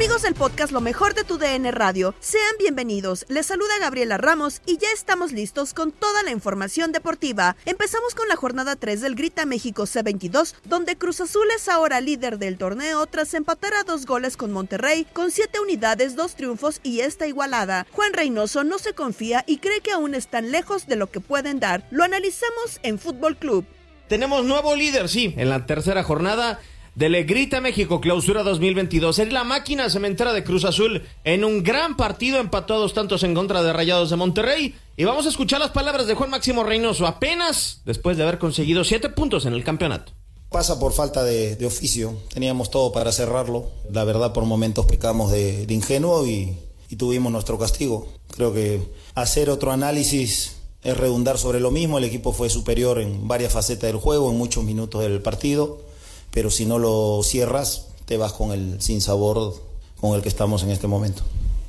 Amigos del podcast Lo mejor de tu DN Radio, sean bienvenidos. Les saluda Gabriela Ramos y ya estamos listos con toda la información deportiva. Empezamos con la jornada 3 del Grita México C22, donde Cruz Azul es ahora líder del torneo tras empatar a dos goles con Monterrey, con 7 unidades, dos triunfos y esta igualada. Juan Reynoso no se confía y cree que aún están lejos de lo que pueden dar. Lo analizamos en Fútbol Club. Tenemos nuevo líder, sí, en la tercera jornada de Legrita México, clausura 2022. Es la máquina cementera de Cruz Azul en un gran partido, empató dos tantos en contra de Rayados de Monterrey. Y vamos a escuchar las palabras de Juan Máximo Reynoso, apenas después de haber conseguido siete puntos en el campeonato. Pasa por falta de, oficio, teníamos todo para cerrarlo. La verdad, por momentos pecamos de, ingenuo y tuvimos nuestro castigo. Creo que hacer otro análisis es redundar sobre lo mismo. El equipo fue superior en varias facetas del juego, en muchos minutos del partido pero si no lo cierras, te vas con el sinsabor con el que estamos en este momento.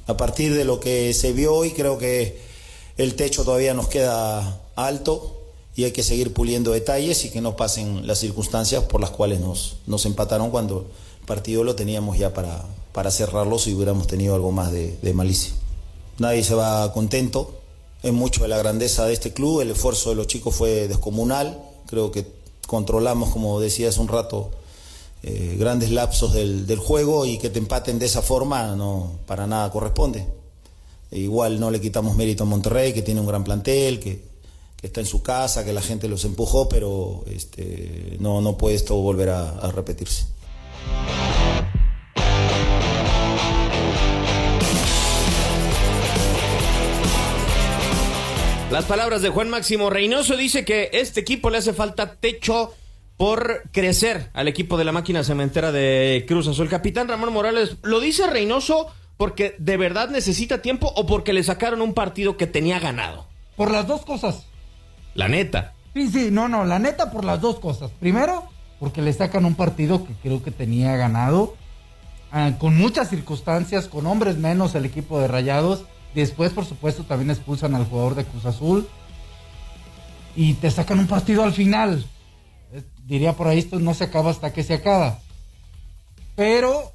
A partir de lo que se vio hoy, creo que el techo todavía nos queda alto y hay que seguir puliendo detalles y que no pasen las circunstancias por las cuales nos, nos empataron cuando el partido lo teníamos ya para, para cerrarlo si hubiéramos tenido algo más de, de malicia. Nadie se va contento, es mucho de la grandeza de este club, el esfuerzo de los chicos fue descomunal, creo que controlamos, como decía hace un rato, eh, grandes lapsos del, del, juego y que te empaten de esa forma no para nada corresponde. E igual no le quitamos mérito a Monterrey, que tiene un gran plantel, que, está en su casa, que la gente los empujó, pero este, no, no puede esto volver a repetirse. Las palabras de Juan Máximo Reynoso dice que este equipo le hace falta techo por crecer al equipo de la máquina cementera de Cruz Azul. Capitán Ramón Morales, ¿lo dice Reynoso porque de verdad necesita tiempo o porque le sacaron un partido que tenía ganado? Por las dos cosas. La neta. Sí, sí, no, no, la neta por las dos cosas. Primero, porque le sacan un partido que creo que tenía ganado, eh, con muchas circunstancias, con hombres menos el equipo de Rayados. Después, por supuesto, también expulsan al jugador de Cruz Azul. Y te sacan un partido al final. Diría por ahí, esto no se acaba hasta que se acaba. Pero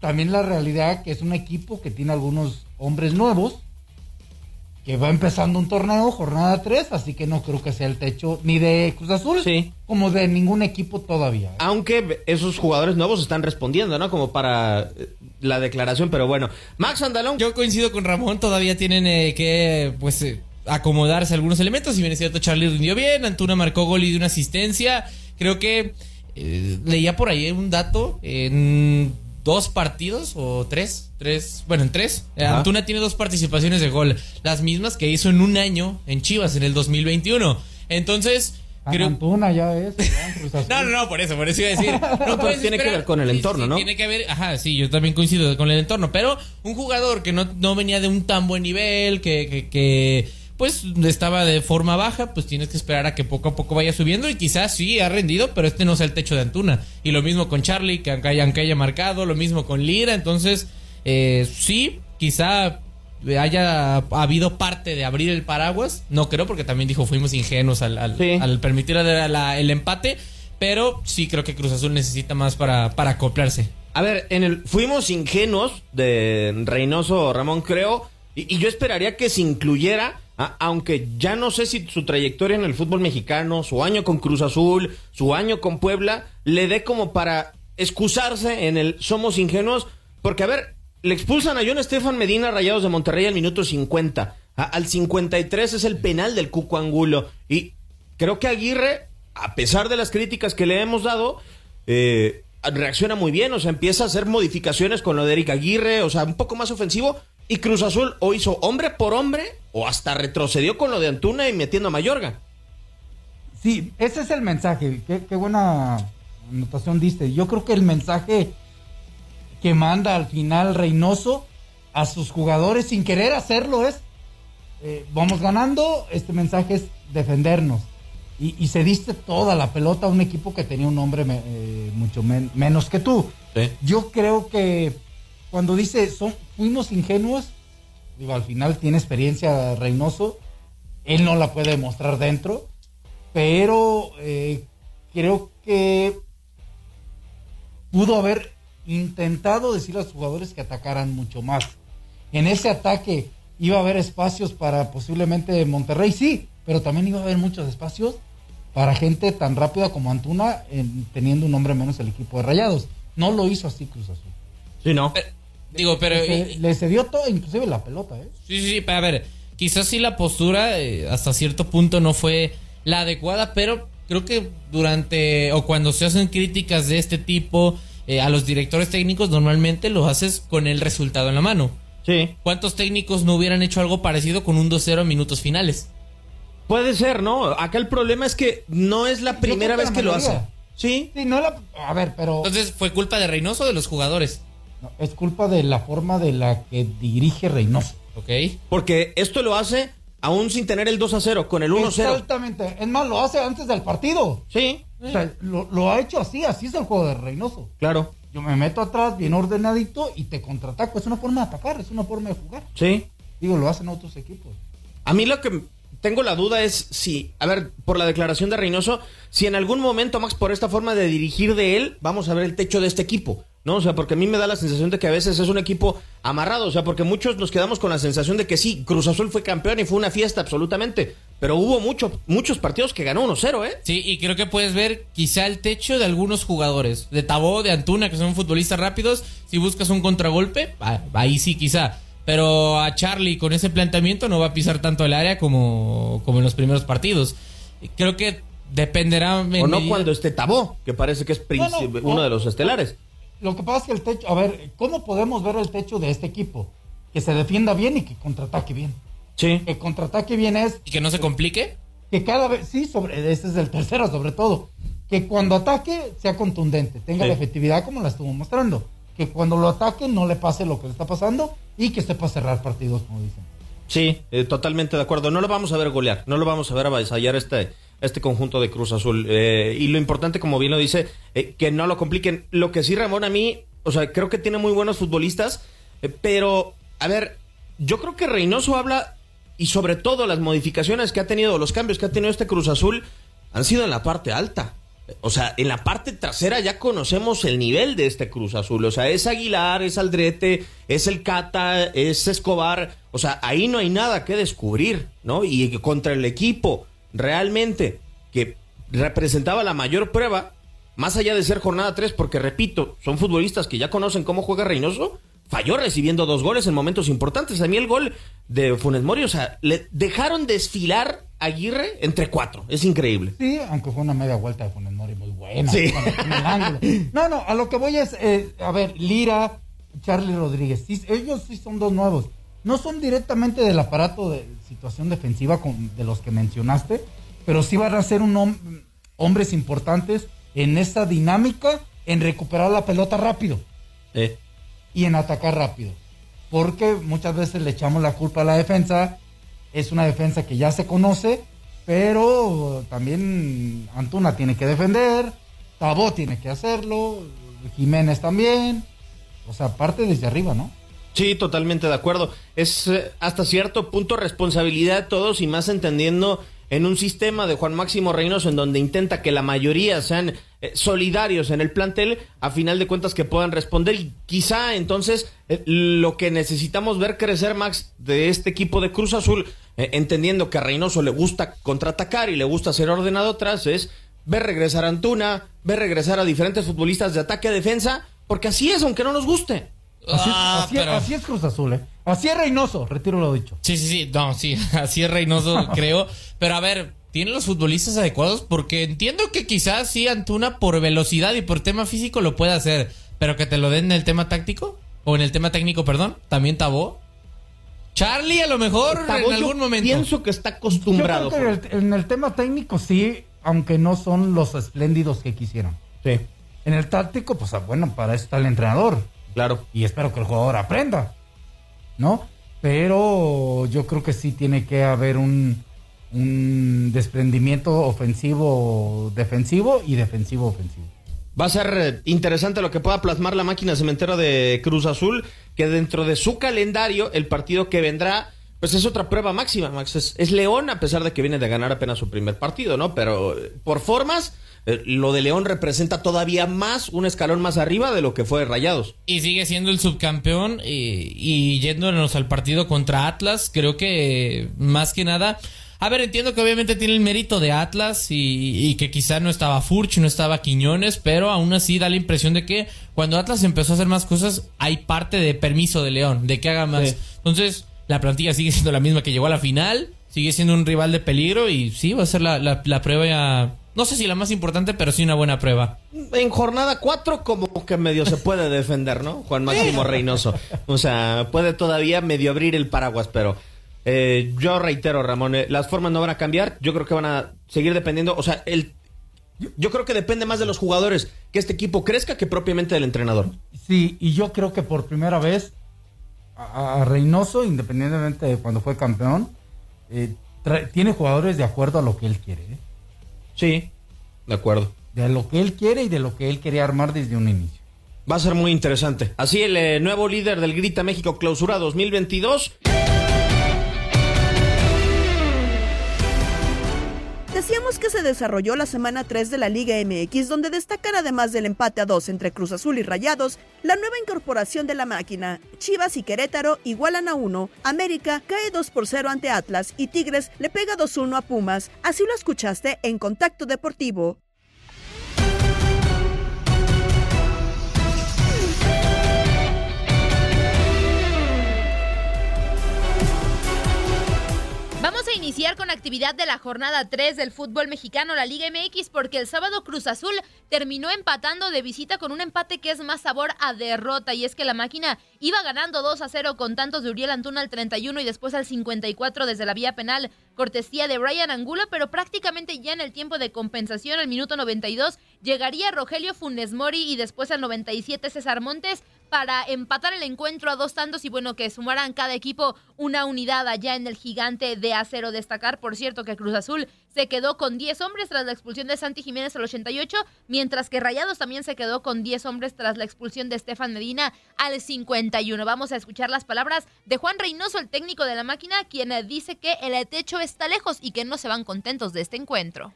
también la realidad que es un equipo que tiene algunos hombres nuevos. Que va empezando un torneo, jornada 3, así que no creo que sea el techo ni de Cruz Azul como de ningún equipo todavía. ¿eh? Aunque esos jugadores nuevos están respondiendo, ¿no? Como para eh, la declaración, pero bueno. Max Andalón. Yo coincido con Ramón, todavía tienen eh, que, pues, acomodarse algunos elementos. Si bien es cierto, Charlie rindió bien, Antuna marcó gol y dio una asistencia. Creo que leía por ahí un dato en dos partidos o tres, tres, bueno, en tres. Antuna tiene dos participaciones de gol, las mismas que hizo en un año en Chivas en el 2021. Entonces, creo... Antuna ya es. no, no, no, por eso, por eso iba a decir. No, pues, tiene que ver con el entorno, ¿no? Tiene que ver, ajá, sí, yo también coincido con el entorno, pero un jugador que no, no venía de un tan buen nivel, que, que, que pues estaba de forma baja, pues tienes que esperar a que poco a poco vaya subiendo y quizás sí ha rendido, pero este no es el techo de Antuna. Y lo mismo con Charlie, que aunque haya, haya marcado, lo mismo con Lira, entonces eh, sí, quizá haya habido parte de abrir el paraguas, no creo porque también dijo fuimos ingenuos al, al, permitir el empate, pero sí creo que Cruz Azul necesita más para, para acoplarse. A ver, en el fuimos ingenuos de Reynoso Ramón, creo, y yo esperaría que se incluyera Aunque ya no sé si su trayectoria en el fútbol mexicano, su año con Cruz Azul, su año con Puebla, le dé como para excusarse en el somos ingenuos, porque a ver, le expulsan a John Estefan Medina Rayados de Monterrey al minuto 50, al 53 es el penal del Cuco Angulo, y creo que Aguirre, a pesar de las críticas que le hemos dado, eh, reacciona muy bien, o sea, empieza a hacer modificaciones con lo de Eric Aguirre, o sea, un poco más ofensivo, y Cruz Azul o hizo hombre por hombre o hasta retrocedió con lo de Antuna y metiendo a Mayorga. Sí, ese es el mensaje. Qué, buena anotación diste. Yo creo que el mensaje que manda al final Reynoso a sus jugadores sin querer hacerlo es, eh, vamos ganando, este mensaje es defendernos. Y, se diste toda la pelota a un equipo que tenía un nombre eh, mucho menos que tú. Yo creo que cuando dice son, fuimos ingenuos, digo, al final tiene experiencia Reynoso, él no la puede mostrar dentro, pero eh, creo que pudo haber intentado decir a los jugadores que atacaran mucho más. En ese ataque iba a haber espacios para posiblemente Monterrey, sí, pero también iba a haber muchos espacios para gente tan rápida como Antuna, teniendo un hombre menos el equipo de Rayados. No lo hizo así Cruz Azul. Sí, no. Digo, pero. Le, cedió todo, inclusive la pelota, ¿eh? Sí, sí, sí. Pero a ver, quizás sí la postura eh, hasta cierto punto no fue la adecuada, pero creo que durante. o cuando se hacen críticas de este tipo eh, a los directores técnicos, normalmente lo haces con el resultado en la mano. Sí. ¿Cuántos técnicos no hubieran hecho algo parecido con un 2-0 en minutos finales? Puede ser, ¿no? Acá el problema es que no es la primera vez que lo hace. Sí. Sí, no la. A ver, pero. Entonces, ¿fue culpa de Reynoso o de los jugadores? Es culpa de la forma de la que dirige Reynoso. Ok. Porque esto lo hace aún sin tener el 2 a 0, con el 1 0. Exactamente. Es más, lo hace antes del partido. Sí. O sea, lo, ha hecho así, así es el juego de Reynoso. Claro. Yo me meto atrás, bien ordenadito, y te contraataco. Es una forma de atacar, es una forma de jugar. Sí. Digo, lo hacen otros equipos. A mí lo que tengo la duda es si, a ver, por la declaración de Reynoso, si en algún momento, Max, por esta forma de dirigir de él, vamos a ver el techo de este equipo. ¿no? O sea, porque a mí me da la sensación de que a veces es un equipo amarrado, o sea, porque muchos nos quedamos con la sensación de que sí, Cruz Azul fue campeón y fue una fiesta absolutamente, pero hubo mucho, muchos partidos que ganó 1-0, ¿eh? Sí, y creo que puedes ver quizá el techo de algunos jugadores, de Tabó, de Antuna, que son futbolistas rápidos, si buscas un contragolpe, ahí sí quizá. Pero a Charlie con ese planteamiento no va a pisar tanto el área como, como en los primeros partidos. Creo que dependerá... O no cuando esté Tabó, que parece que es uno de los estelares. Lo que pasa es que el techo, a ver, ¿cómo podemos ver el techo de este equipo? Que se defienda bien y que contraataque bien. Sí. Que contraataque bien es. ¿Y que no se complique? Que cada vez, sí, sobre, ese es el tercero sobre todo. Que cuando ataque sea contundente, tenga la efectividad como la estuvo mostrando. Que cuando lo ataque no le pase lo que le está pasando y que sepa cerrar partidos, como dicen. Sí, eh, totalmente de acuerdo. No lo vamos a ver golear, no lo vamos a ver avasallar este, este conjunto de Cruz Azul. Eh, y lo importante, como bien lo dice, eh, que no lo compliquen. Lo que sí, Ramón, a mí, o sea, creo que tiene muy buenos futbolistas, pero, a ver, yo creo que Reynoso habla, y sobre todo las modificaciones que ha tenido, los cambios que ha tenido este Cruz Azul, han sido en la parte alta. O sea, en la parte trasera ya conocemos el nivel de este Cruz Azul. O sea, es Aguilar, es Aldrete, es el Cata, es Escobar. O sea, ahí no hay nada que descubrir, ¿no? Y contra el equipo realmente que representaba la mayor prueba, más allá de ser jornada 3, porque repito, son futbolistas que ya conocen cómo juega Reynoso, falló recibiendo dos goles en momentos importantes. A mí el gol de Funes Mori, o sea, le dejaron desfilar a Aguirre entre cuatro. Es increíble. Sí, aunque fue una media vuelta de Funes Mori muy buena. Sí. el. No, no, a lo que voy es, eh, a ver, Lira, Charlie Rodríguez, sí, ellos sí son dos nuevos. No son directamente del aparato de situación defensiva con- de los que mencionaste, pero sí van a ser un hom- hombres importantes en esta dinámica en recuperar la pelota rápido Eh, y en atacar rápido. Porque muchas veces le echamos la culpa a la defensa. Es una defensa que ya se conoce, pero también Antuna tiene que defender, Tabó tiene que hacerlo, Jiménez también. O sea, parte desde arriba, ¿no? Sí, totalmente de acuerdo. Es eh, hasta cierto punto responsabilidad de todos y más entendiendo en un sistema de Juan Máximo Reynoso en donde intenta que la mayoría sean eh, solidarios en el plantel, a final de cuentas que puedan responder y quizá entonces eh, lo que necesitamos ver crecer Max de este equipo de Cruz Azul, eh, entendiendo que a Reynoso le gusta contraatacar y le gusta ser ordenado atrás, es ver regresar a Antuna, ver regresar a diferentes futbolistas de ataque a defensa, porque así es, aunque no nos guste. Así, es- Ah, así es- pero- así es Cruz Azul, ¿eh? Así es Reynoso, retiro lo dicho. Sí, sí, sí. No, sí. Así es Reynoso, creo. Pero a ver, ¿tienen los futbolistas adecuados? Porque entiendo que quizás sí Antuna por velocidad y por tema físico lo puede hacer. Pero que te lo den en el tema táctico. O en el tema técnico, perdón. También Tabó. Charlie, a lo mejor Tabó, en yo algún momento. Pienso que está Yo acostumbrado. creo que en el, en el tema técnico sí, aunque no son los espléndidos que quisieron. Sí, En el táctico, pues ah, bueno, para eso está el entrenador. Claro. Y espero que el jugador aprenda. ¿No? Pero yo creo que sí tiene que haber un, un desprendimiento ofensivo-defensivo y defensivo-ofensivo. Va a ser interesante lo que pueda plasmar la máquina cementera de Cruz Azul, que dentro de su calendario, el partido que vendrá, pues es otra prueba máxima, Max. Es, es León, a pesar de que viene de ganar apenas su primer partido, ¿no? Pero eh, por formas, eh, lo de León representa todavía más, un escalón más arriba de lo que fue Rayados. Y sigue siendo el subcampeón y, y yéndonos al partido contra Atlas, creo que más que nada... A ver, entiendo que obviamente tiene el mérito de Atlas y, y que quizá no estaba Furch, no estaba Quiñones, pero aún así da la impresión de que cuando Atlas empezó a hacer más cosas, hay parte de permiso de León, de que haga más. Sí. Entonces, la plantilla sigue siendo la misma que llegó a la final, sigue siendo un rival de peligro y sí, va a ser la, la, la prueba, ya- no sé si la más importante, pero sí una buena prueba. En jornada 4 como que medio se puede defender, ¿no? Juan Máximo Reynoso. O sea, puede todavía medio abrir el paraguas, pero eh, yo reitero, Ramón, eh, las formas no van a cambiar. Yo creo que van a seguir dependiendo. O sea, el, yo creo que depende más de los jugadores que este equipo crezca que propiamente del entrenador. Sí, y yo creo que por primera vez a, a Reynoso, independientemente de cuando fue campeón, eh, trae- tiene jugadores de acuerdo a lo que él quiere. Sí, de acuerdo. De lo que él quiere y de lo que él quería armar desde un inicio. Va a ser muy interesante. Así el eh, nuevo líder del Grita México Clausura 2022. Decíamos que se desarrolló la semana 3 de la Liga MX, donde destacan además del empate a 2 entre Cruz Azul y Rayados, la nueva incorporación de la máquina. Chivas y Querétaro igualan a 1, América cae 2 por 0 ante Atlas y Tigres le pega 2-1 a Pumas. Así lo escuchaste en Contacto Deportivo. Vamos a iniciar con actividad de la jornada 3 del fútbol mexicano, la Liga MX, porque el sábado Cruz Azul terminó empatando de visita con un empate que es más sabor a derrota. Y es que la máquina iba ganando 2 a 0 con tantos de Uriel Antuna al 31 y después al 54 desde la vía penal, cortesía de Brian Angulo, pero prácticamente ya en el tiempo de compensación, al minuto 92, llegaría Rogelio Funes Mori y después al 97 César Montes para empatar el encuentro a dos tantos y bueno, que sumaran cada equipo una unidad allá en el gigante de acero. Destacar, por cierto, que Cruz Azul se quedó con 10 hombres tras la expulsión de Santi Jiménez al 88, mientras que Rayados también se quedó con 10 hombres tras la expulsión de Estefan Medina al 51. Vamos a escuchar las palabras de Juan Reynoso, el técnico de la máquina, quien dice que el techo está lejos y que no se van contentos de este encuentro.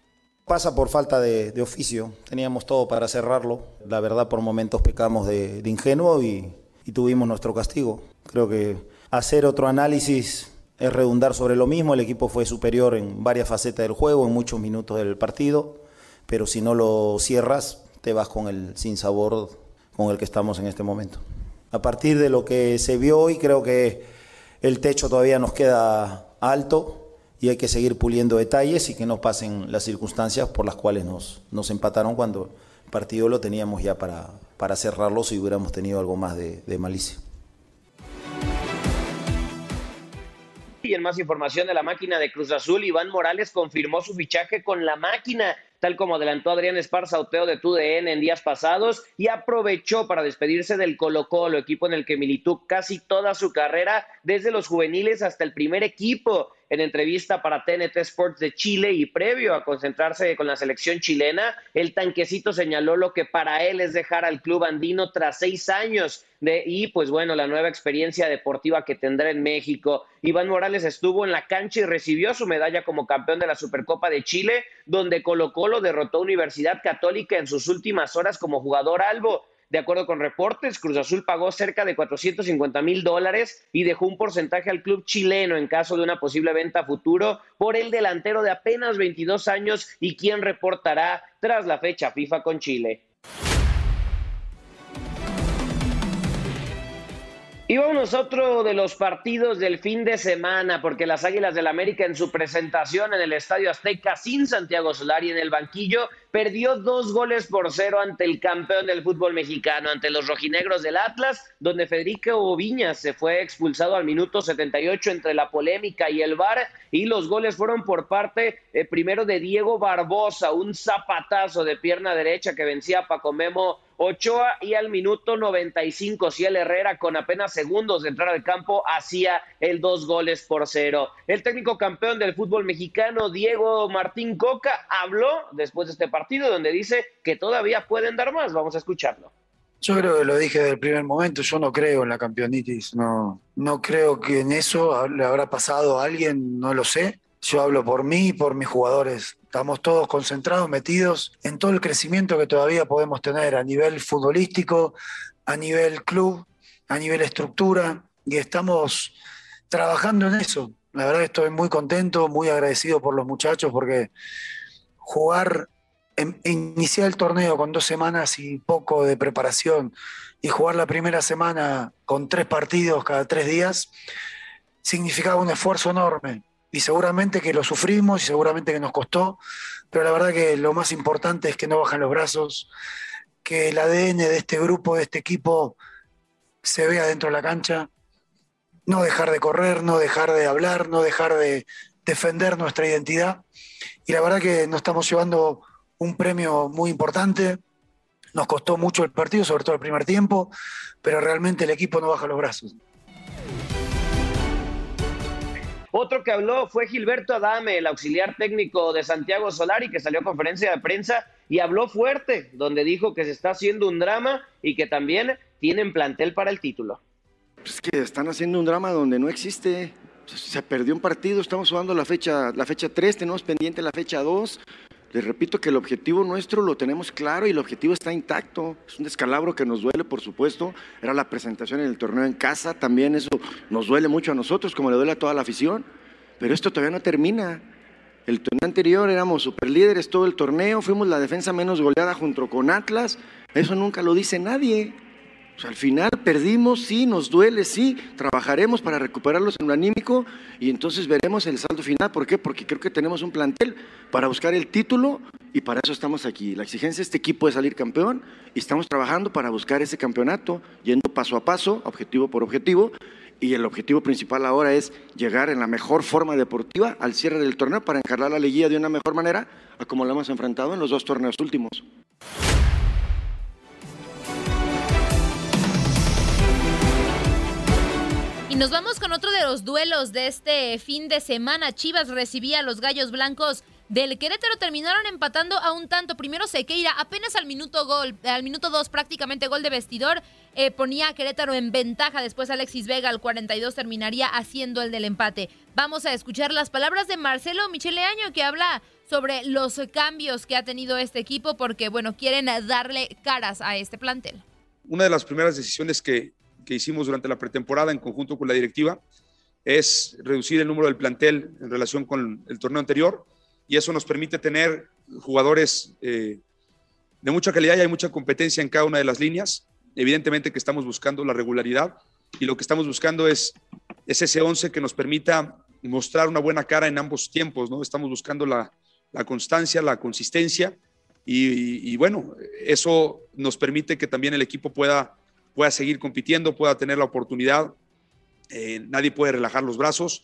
Pasa por falta de, oficio. Teníamos todo para cerrarlo. La verdad, por momentos pecamos de, de ingenuo y, y tuvimos nuestro castigo. Creo que hacer otro análisis es redundar sobre lo mismo. El equipo fue superior en varias facetas del juego, en muchos minutos del partido, pero si no lo cierras, te vas con el sinsabor con el que estamos en este momento. A partir de lo que se vio hoy, creo que el techo todavía nos queda alto y hay que seguir puliendo detalles y que no pasen las circunstancias por las cuales nos, nos empataron cuando el partido lo teníamos ya para, para cerrarlo si hubiéramos tenido algo más de, de malicia. Y en más información de la máquina de Cruz Azul, Iván Morales confirmó su fichaje con la máquina, tal como adelantó Adrián Esparza Oteo de TUDN en días pasados, y aprovechó para despedirse del Colo Colo, equipo en el que militó casi toda su carrera, desde los juveniles hasta el primer equipo en entrevista para TNT Sports de Chile y previo a concentrarse con la selección chilena, el tanquecito señaló lo que para él es dejar al club andino tras seis años de, y pues bueno, la nueva experiencia deportiva que tendrá en México. Iván Morales estuvo en la cancha y recibió su medalla como campeón de la Supercopa de Chile, donde Colo Colo derrotó Universidad Católica en sus últimas horas como jugador albo. De acuerdo con reportes, Cruz Azul pagó cerca de 450 mil dólares y dejó un porcentaje al club chileno en caso de una posible venta futuro por el delantero de apenas 22 años y quien reportará tras la fecha FIFA con Chile. Y vamos otro de los partidos del fin de semana, porque las Águilas del América en su presentación en el Estadio Azteca sin Santiago Solari en el banquillo perdió dos goles por cero ante el campeón del fútbol mexicano, ante los rojinegros del Atlas, donde Federico Viñas se fue expulsado al minuto 78 entre la polémica y el VAR, y los goles fueron por parte eh, primero de Diego Barbosa, un zapatazo de pierna derecha que vencía a Paco Memo Ochoa y al minuto 95 Ciel Herrera con apenas segundos de entrar al campo hacía el dos goles por cero. El técnico campeón del fútbol mexicano Diego Martín Coca habló después de este partido donde dice que todavía pueden dar más. Vamos a escucharlo. Yo creo que lo dije desde el primer momento, yo no creo en la campeonitis, no, no creo que en eso le habrá pasado a alguien, no lo sé. Yo hablo por mí y por mis jugadores. Estamos todos concentrados, metidos en todo el crecimiento que todavía podemos tener a nivel futbolístico, a nivel club, a nivel estructura, y estamos trabajando en eso. La verdad estoy muy contento, muy agradecido por los muchachos, porque jugar, iniciar el torneo con dos semanas y poco de preparación, y jugar la primera semana con tres partidos cada tres días, significaba un esfuerzo enorme y seguramente que lo sufrimos y seguramente que nos costó, pero la verdad que lo más importante es que no bajan los brazos, que el ADN de este grupo, de este equipo, se vea dentro de la cancha, no dejar de correr, no dejar de hablar, no dejar de defender nuestra identidad. Y la verdad que nos estamos llevando un premio muy importante. Nos costó mucho el partido, sobre todo el primer tiempo, pero realmente el equipo no baja los brazos. Otro que habló fue Gilberto Adame, el auxiliar técnico de Santiago Solari, que salió a conferencia de prensa y habló fuerte, donde dijo que se está haciendo un drama y que también tienen plantel para el título. Es que están haciendo un drama donde no existe. Se perdió un partido, estamos jugando la fecha, la fecha 3, tenemos pendiente la fecha 2. Les repito que el objetivo nuestro lo tenemos claro y el objetivo está intacto. Es un descalabro que nos duele, por supuesto. Era la presentación en el torneo en casa, también eso nos duele mucho a nosotros, como le duele a toda la afición. Pero esto todavía no termina. El torneo anterior éramos superlíderes todo el torneo, fuimos la defensa menos goleada junto con Atlas. Eso nunca lo dice nadie. Al final perdimos, sí, nos duele, sí, trabajaremos para recuperarlos en lo anímico y entonces veremos el saldo final. ¿Por qué? Porque creo que tenemos un plantel para buscar el título y para eso estamos aquí. La exigencia de este equipo es salir campeón y estamos trabajando para buscar ese campeonato, yendo paso a paso, objetivo por objetivo. Y el objetivo principal ahora es llegar en la mejor forma deportiva al cierre del torneo para encargar la liguilla de una mejor manera a como lo hemos enfrentado en los dos torneos últimos. Nos vamos con otro de los duelos de este fin de semana. Chivas recibía a los Gallos Blancos del Querétaro terminaron empatando a un tanto. Primero Sequeira, apenas al minuto gol, al minuto dos prácticamente gol de vestidor, eh, ponía a Querétaro en ventaja. Después Alexis Vega al 42 terminaría haciendo el del empate. Vamos a escuchar las palabras de Marcelo Michele Año que habla sobre los cambios que ha tenido este equipo porque, bueno, quieren darle caras a este plantel. Una de las primeras decisiones que, que hicimos durante la pretemporada en conjunto con la directiva es reducir el número del plantel en relación con el torneo anterior y eso nos permite tener jugadores eh, de mucha calidad y hay mucha competencia en cada una de las líneas. Evidentemente que estamos buscando la regularidad y lo que estamos buscando es, es ese 11 que nos permita mostrar una buena cara en ambos tiempos, ¿no? Estamos buscando la, constancia, la consistencia y, bueno, eso nos permite que también el equipo pueda, pueda seguir compitiendo, pueda tener la oportunidad. Eh, nadie puede relajar los brazos.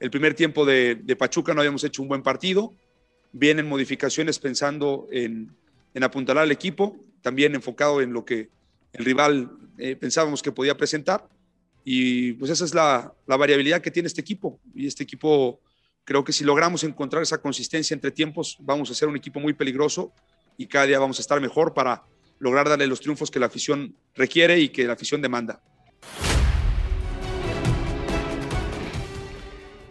El primer tiempo de, Pachuca no habíamos hecho un buen partido. Vienen modificaciones pensando en, en apuntalar al equipo, también enfocado en lo que el rival eh, pensábamos que podía presentar. Y pues esa es la, la, variabilidad que tiene este equipo. Y este equipo, creo que si logramos encontrar esa consistencia entre tiempos, vamos a ser un equipo muy peligroso y cada día vamos a estar mejor para lograr darle los triunfos que la afición requiere y que la afición demanda.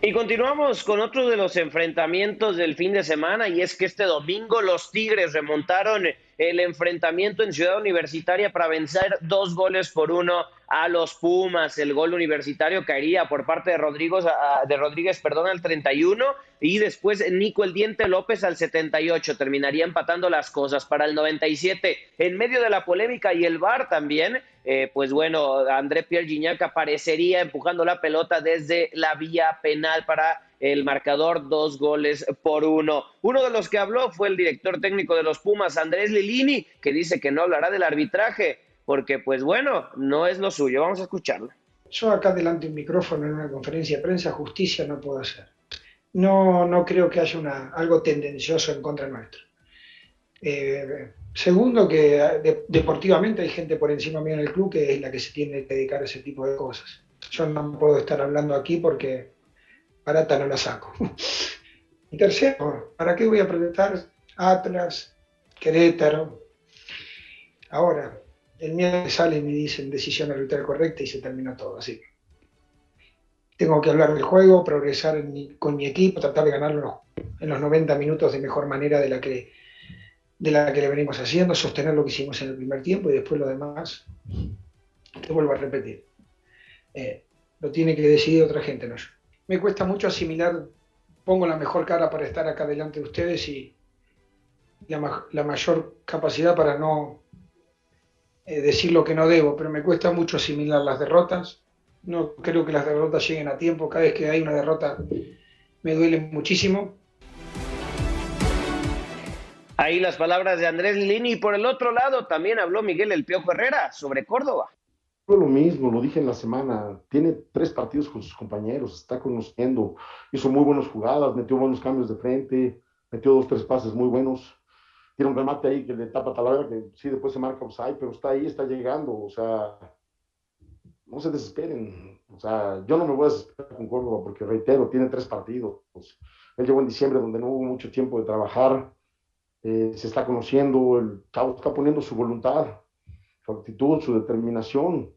Y continuamos con otro de los enfrentamientos del fin de semana y es que este domingo los Tigres remontaron el enfrentamiento en Ciudad Universitaria para vencer dos goles por uno a los Pumas. El gol universitario caería por parte de, Rodrigo, de Rodríguez perdón, al 31 y después Nico el Diente López al 78. Terminaría empatando las cosas para el 97. En medio de la polémica y el VAR también, eh, pues bueno, André Pierre Gignac aparecería empujando la pelota desde la vía penal para el marcador dos goles por uno. Uno de los que habló fue el director técnico de los Pumas, Andrés Lilini, que dice que no hablará del arbitraje, porque pues bueno, no es lo suyo. Vamos a escucharlo. Yo acá delante de un micrófono en una conferencia de prensa, justicia no puedo hacer. No, no creo que haya una, algo tendencioso en contra nuestro. Eh, segundo, que de, deportivamente hay gente por encima mío en el club que es la que se tiene que dedicar a ese tipo de cosas. Yo no puedo estar hablando aquí porque barata no la saco. Y tercero, ¿para qué voy a presentar Atlas, Querétaro? Ahora, el miedo sale y me dicen decisión arbitral correcta y se termina todo así. Tengo que hablar del juego, progresar con mi equipo, tratar de ganarlo en los 90 minutos de mejor manera de la que de la que le venimos haciendo, sostener lo que hicimos en el primer tiempo y después lo demás, te vuelvo a repetir, eh, lo tiene que decidir otra gente, no me cuesta mucho asimilar, pongo la mejor cara para estar acá delante de ustedes y la, mayor capacidad para no eh, decir lo que no debo, pero me cuesta mucho asimilar las derrotas. No creo que las derrotas lleguen a tiempo. Cada vez que hay una derrota me duele muchísimo. Ahí las palabras de Andrés Lini. Y por el otro lado también habló Miguel El Piojo Herrera sobre Córdoba lo mismo, lo dije en la semana, tiene tres partidos con sus compañeros, está conociendo, hizo muy buenas jugadas, metió buenos cambios de frente, metió dos, tres pases muy buenos, tiene un remate ahí que le tapa Talavera, que sí, después se marca offside, pero está ahí, está llegando, o sea, no se desesperen, o sea, yo no me voy a desesperar con Córdoba, porque reitero, tiene tres partidos, él llegó en diciembre donde no hubo mucho tiempo de trabajar, eh, se está conociendo, el chavo está poniendo su voluntad, su actitud, su determinación,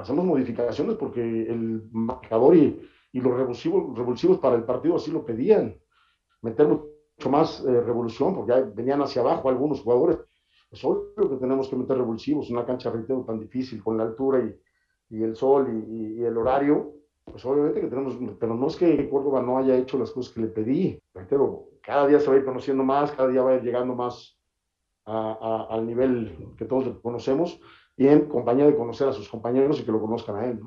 hacemos modificaciones porque el marcador y, y los revulsivos, revulsivos, para el partido así lo pedían. Meter mucho más eh, revolución, porque ya venían hacia abajo algunos jugadores. Es obvio que tenemos que meter revulsivos, una cancha reitero tan difícil con la altura y, y el sol y, y, el horario. Pues obviamente que tenemos, pero no es que Córdoba no haya hecho las cosas que le pedí. Reitero, cada día se va a ir conociendo más, cada día va a ir llegando más a, a, al nivel que todos conocemos y en compañía de conocer a sus compañeros y que lo conozcan a él.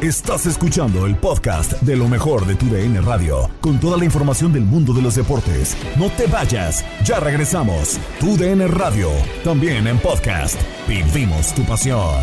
Estás escuchando el podcast de lo mejor de tu DN Radio, con toda la información del mundo de los deportes. No te vayas, ya regresamos. Tu DN Radio, también en podcast. Vivimos tu pasión.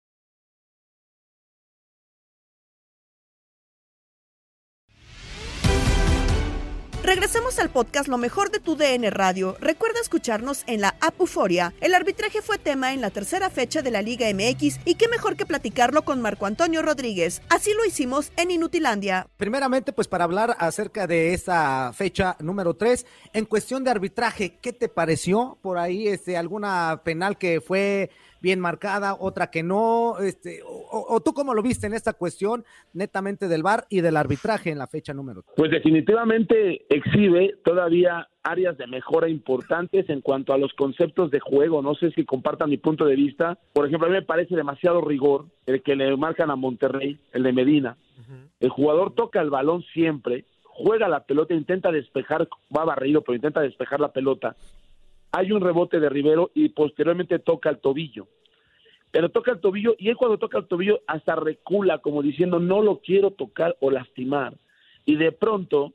Regresemos al podcast Lo mejor de tu DN Radio. Recuerda escucharnos en la app. El arbitraje fue tema en la tercera fecha de la Liga MX y qué mejor que platicarlo con Marco Antonio Rodríguez. Así lo hicimos en Inutilandia. Primeramente, pues para hablar acerca de esa fecha número 3, en cuestión de arbitraje, ¿qué te pareció por ahí? Este, ¿Alguna penal que fue bien marcada, otra que no? Este, o, o tú cómo lo viste en esta cuestión netamente del VAR y del arbitraje en la fecha número 3? Pues definitivamente exhibe todavía áreas de mejora importantes en cuanto a los conceptos de juego. No sé si compartan mi punto de vista. Por ejemplo, a mí me parece demasiado rigor el que le marcan a Monterrey, el de Medina. El jugador toca el balón siempre, juega la pelota, intenta despejar, va barrido, pero intenta despejar la pelota. Hay un rebote de Rivero y posteriormente toca el tobillo. Pero toca el tobillo y él cuando toca el tobillo hasta recula como diciendo no lo quiero tocar o lastimar. Y de pronto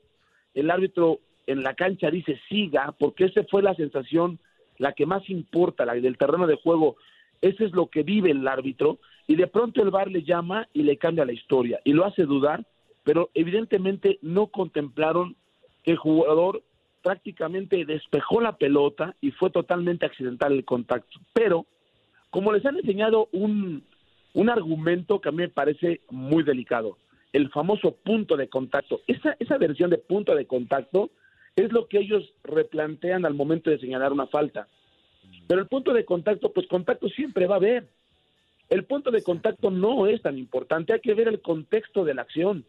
el árbitro en la cancha dice siga, porque esa fue la sensación, la que más importa, la del terreno de juego. Ese es lo que vive el árbitro. Y de pronto el VAR le llama y le cambia la historia y lo hace dudar, pero evidentemente no contemplaron que el jugador prácticamente despejó la pelota y fue totalmente accidental el contacto. Pero, como les han enseñado un, un argumento que a mí me parece muy delicado, el famoso punto de contacto. Esa, esa versión de punto de contacto es lo que ellos replantean al momento de señalar una falta. Pero el punto de contacto, pues contacto siempre va a haber. El punto de contacto no es tan importante, hay que ver el contexto de la acción.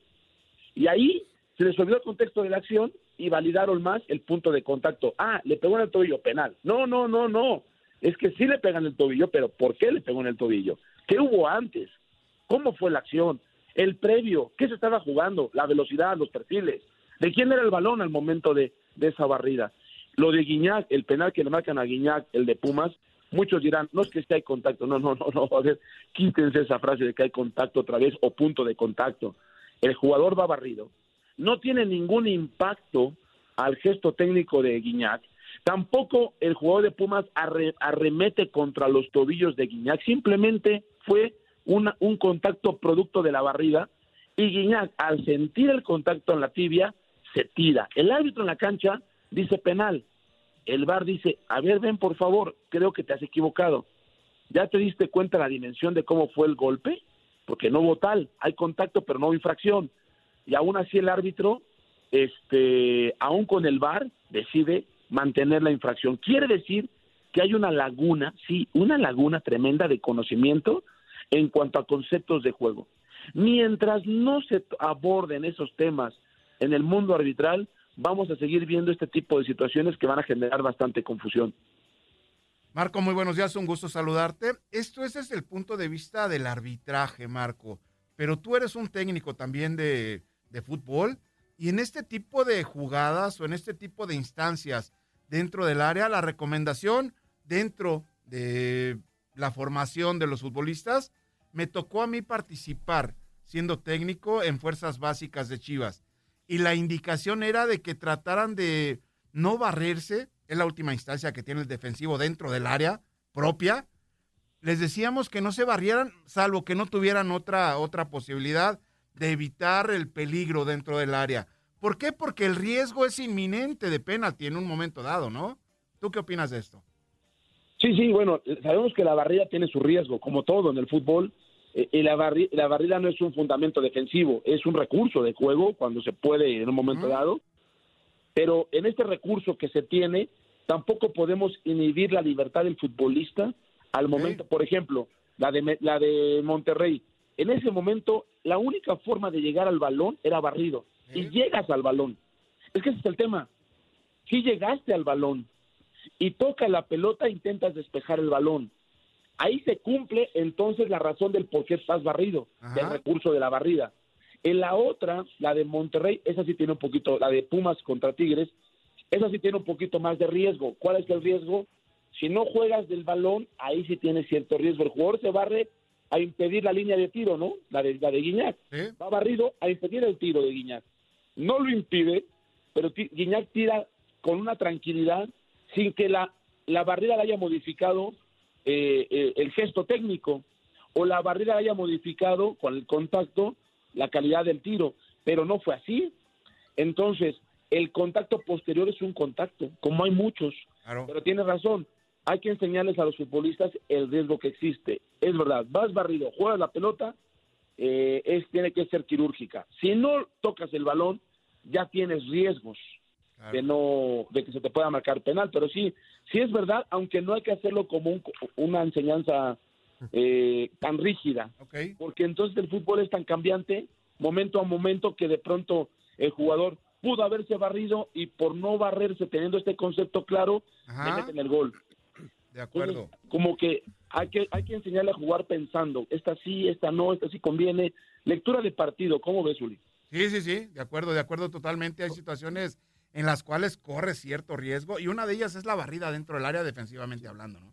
Y ahí se les olvidó el contexto de la acción y validaron más el punto de contacto. Ah, le pegó en el tobillo, penal. No, no, no, no. Es que sí le pegan el tobillo, pero ¿por qué le pegó en el tobillo? ¿Qué hubo antes? ¿Cómo fue la acción? El previo, ¿qué se estaba jugando? La velocidad, los perfiles. ¿De quién era el balón al momento de, de esa barrida? Lo de Guiñac, el penal que le marcan a Guiñac, el de Pumas, muchos dirán, no es que si hay contacto, no, no, no, no, a ver, quítense esa frase de que hay contacto otra vez o punto de contacto. El jugador va barrido, no tiene ningún impacto al gesto técnico de Guiñac, tampoco el jugador de Pumas arre, arremete contra los tobillos de Guiñac, simplemente fue una, un contacto producto de la barrida y Guiñac al sentir el contacto en la tibia se tira. El árbitro en la cancha dice penal, el VAR dice, a ver, ven por favor, creo que te has equivocado. ¿Ya te diste cuenta la dimensión de cómo fue el golpe? Porque no hubo tal, hay contacto pero no hubo infracción. Y aún así el árbitro, este, aún con el VAR, decide mantener la infracción. Quiere decir que hay una laguna, sí, una laguna tremenda de conocimiento en cuanto a conceptos de juego. Mientras no se aborden esos temas en el mundo arbitral, vamos a seguir viendo este tipo de situaciones que van a generar bastante confusión. Marco, muy buenos días, un gusto saludarte. Esto ese es el punto de vista del arbitraje, Marco, pero tú eres un técnico también de, de fútbol. Y en este tipo de jugadas o en este tipo de instancias dentro del área, la recomendación dentro de la formación de los futbolistas, me tocó a mí participar siendo técnico en fuerzas básicas de Chivas. Y la indicación era de que trataran de no barrerse, es la última instancia que tiene el defensivo dentro del área propia. Les decíamos que no se barrieran, salvo que no tuvieran otra, otra posibilidad de evitar el peligro dentro del área. ¿Por qué? Porque el riesgo es inminente de penalti en un momento dado, ¿no? ¿Tú qué opinas de esto? Sí, sí, bueno, sabemos que la barrida tiene su riesgo, como todo en el fútbol. Eh, y la, barri la barrida no es un fundamento defensivo, es un recurso de juego cuando se puede en un momento uh -huh. dado. Pero en este recurso que se tiene, tampoco podemos inhibir la libertad del futbolista al momento, por ejemplo, la de, la de Monterrey. En ese momento, la única forma de llegar al balón era barrido. Y llegas al balón. Es que ese es el tema. Si llegaste al balón y toca la pelota, intentas despejar el balón. Ahí se cumple entonces la razón del por qué estás barrido, Ajá. del recurso de la barrida. En la otra, la de Monterrey, esa sí tiene un poquito, la de Pumas contra Tigres, esa sí tiene un poquito más de riesgo. ¿Cuál es el riesgo? Si no juegas del balón, ahí sí tiene cierto riesgo. El jugador se barre a impedir la línea de tiro, ¿no? La de, la de Guiñac. ¿Eh? Va barrido a impedir el tiro de Guiñac. No lo impide, pero Guiñac tira con una tranquilidad sin que la, la barrera la haya modificado eh, eh, el gesto técnico o la barrera haya modificado con el contacto la calidad del tiro, pero no fue así. Entonces, el contacto posterior es un contacto, como hay muchos. Pero tiene razón, hay que enseñarles a los futbolistas el riesgo que existe. Es verdad, vas barrido, juegas la pelota, eh, es, tiene que ser quirúrgica. Si no tocas el balón, ya tienes riesgos de no de que se te pueda marcar penal. Pero sí, sí es verdad, aunque no hay que hacerlo como un- una enseñanza eh, tan rígida, porque entonces el fútbol es tan cambiante, momento a momento, que de pronto el jugador pudo haberse barrido y por no barrerse, teniendo este concepto claro, le meten el gol. De acuerdo. Entonces, como que hay que hay que enseñarle a jugar pensando, esta sí, esta no, esta sí conviene. Lectura de partido, ¿cómo ves, Uli? Sí, sí, sí, de acuerdo, de acuerdo totalmente. Hay situaciones en las cuales corre cierto riesgo y una de ellas es la barrida dentro del área defensivamente hablando, ¿no?